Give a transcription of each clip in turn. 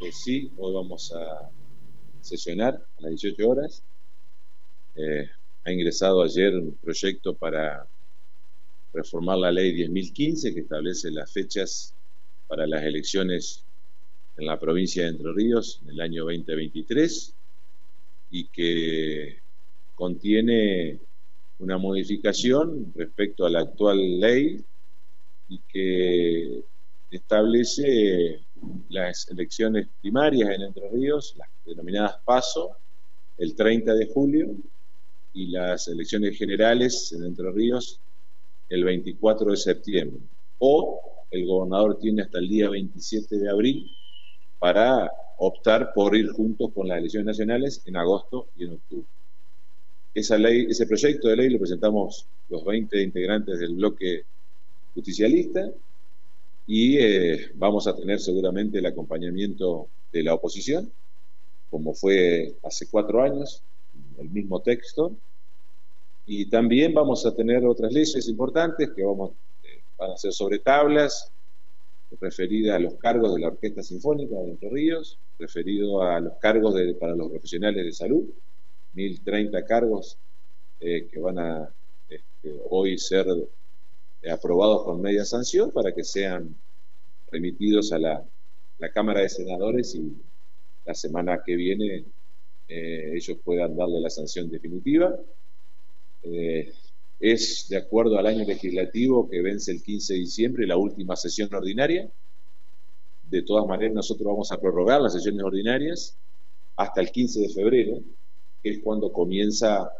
Eh, sí, hoy vamos a sesionar a las 18 horas. Eh, ha ingresado ayer un proyecto para reformar la ley 10.015 que establece las fechas para las elecciones en la provincia de Entre Ríos en el año 2023 y que contiene una modificación respecto a la actual ley y que establece las elecciones primarias en Entre Ríos, las denominadas PASO, el 30 de julio, y las elecciones generales en Entre Ríos el 24 de septiembre. O el gobernador tiene hasta el día 27 de abril para optar por ir juntos con las elecciones nacionales en agosto y en octubre. Esa ley, ese proyecto de ley lo presentamos los 20 integrantes del bloque justicialista y eh, vamos a tener seguramente el acompañamiento de la oposición, como fue hace cuatro años, el mismo texto, y también vamos a tener otras leyes importantes que vamos, eh, van a ser sobre tablas, referidas a los cargos de la Orquesta Sinfónica de Entre Ríos, referido a los cargos de, para los profesionales de salud, 1030 cargos eh, que van a este, hoy ser aprobados con media sanción para que sean remitidos a la, Cámara de Senadores y la semana que viene eh, ellos puedan darle la sanción definitiva. Eh, es de acuerdo al año legislativo que vence el 15 de diciembre la última sesión ordinaria. De todas maneras, nosotros vamos a prorrogar las sesiones ordinarias hasta el 15 de febrero, que es cuando comienza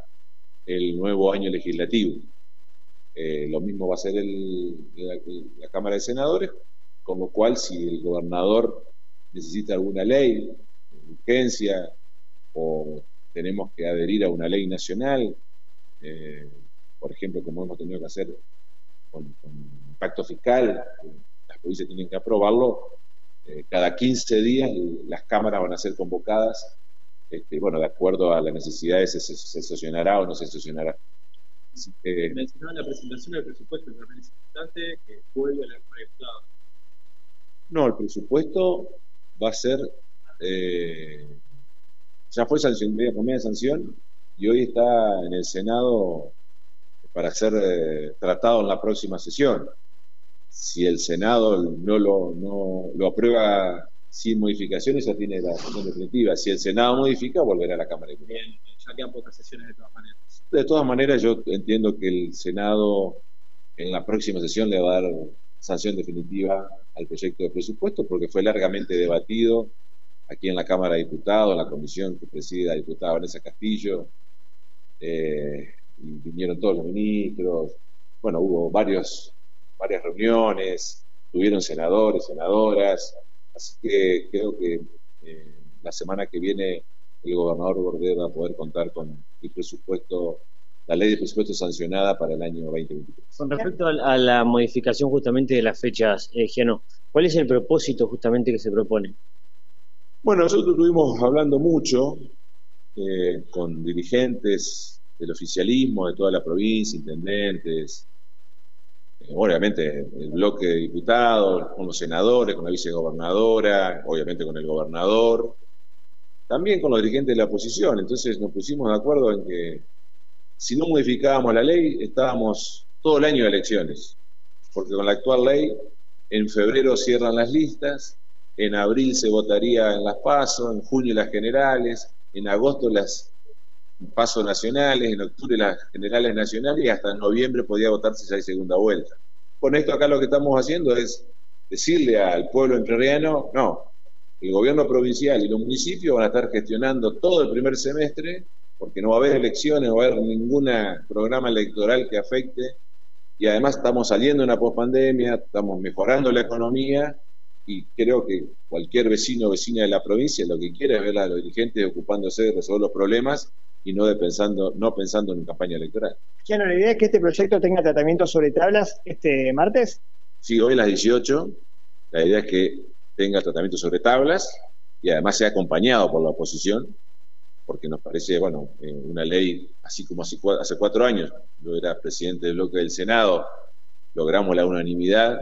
el nuevo año legislativo. Eh, lo mismo va a ser la, Cámara de Senadores, con lo cual si el gobernador necesita alguna ley, urgencia, o tenemos que adherir a una ley nacional, eh, por ejemplo, como hemos tenido que hacer con, el pacto fiscal, las provincias tienen que aprobarlo, eh, cada 15 días las cámaras van a ser convocadas, este, bueno, de acuerdo a las necesidades se, se sesionará o no se sesionará. Mencionaba la presentación del presupuesto, también es importante que vuelva al proyectado. No, el presupuesto va a ser, eh, ya fue sancionado, primera sanción y hoy está en el Senado para ser eh, tratado en la próxima sesión. Si el Senado no lo, no, lo aprueba sin modificaciones, ya tiene la sesión definitiva. Si el Senado modifica, volverá a la Cámara de Bien, ya quedan pocas sesiones de todas maneras. De todas maneras, yo entiendo que el Senado en la próxima sesión le va a dar sanción definitiva al proyecto de presupuesto porque fue largamente debatido aquí en la Cámara de Diputados, en la comisión que preside la diputada Vanessa Castillo, eh, y vinieron todos los ministros, bueno, hubo varias reuniones, tuvieron senadores, senadoras, así que creo que eh, la semana que viene el gobernador Bordet va a poder contar con el presupuesto, la ley de presupuesto sancionada para el año 2023. Con respecto a la modificación justamente de las fechas, eh, Giano, ¿cuál es el propósito justamente que se propone? Bueno, nosotros estuvimos hablando mucho eh, con dirigentes del oficialismo de toda la provincia, intendentes, eh, obviamente el bloque de diputados, con los senadores, con la vicegobernadora, obviamente con el gobernador, también con los dirigentes de la oposición. Entonces nos pusimos de acuerdo en que si no modificábamos la ley, estábamos todo el año de elecciones, porque con la actual ley, en febrero cierran las listas, en abril se votaría en las PASO, en junio las generales, en agosto las PASO nacionales, en octubre las generales nacionales y hasta noviembre podía votarse si hay segunda vuelta. Con esto acá lo que estamos haciendo es decirle al pueblo entrerriano, no, el gobierno provincial y los municipios van a estar gestionando todo el primer semestre, porque no va a haber elecciones, no va a haber ningún programa electoral que afecte, y además estamos saliendo de una pospandemia, estamos mejorando la economía, y creo que cualquier vecino o vecina de la provincia lo que quiere es ver a los dirigentes ocupándose de resolver los problemas y no de pensando, no pensando en campaña electoral. ¿la idea es que este proyecto tenga tratamiento sobre tablas este martes? Sí, hoy a las 18. La idea es que tenga tratamiento sobre tablas y además sea acompañado por la oposición, porque nos parece, bueno, eh, una ley, así como hace, hace cuatro años, yo era presidente del bloque del Senado, logramos la unanimidad,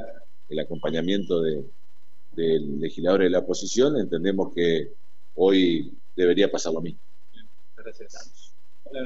el acompañamiento de, de legisladores de la oposición, entendemos que hoy debería pasar lo mismo. Gracias. Hola,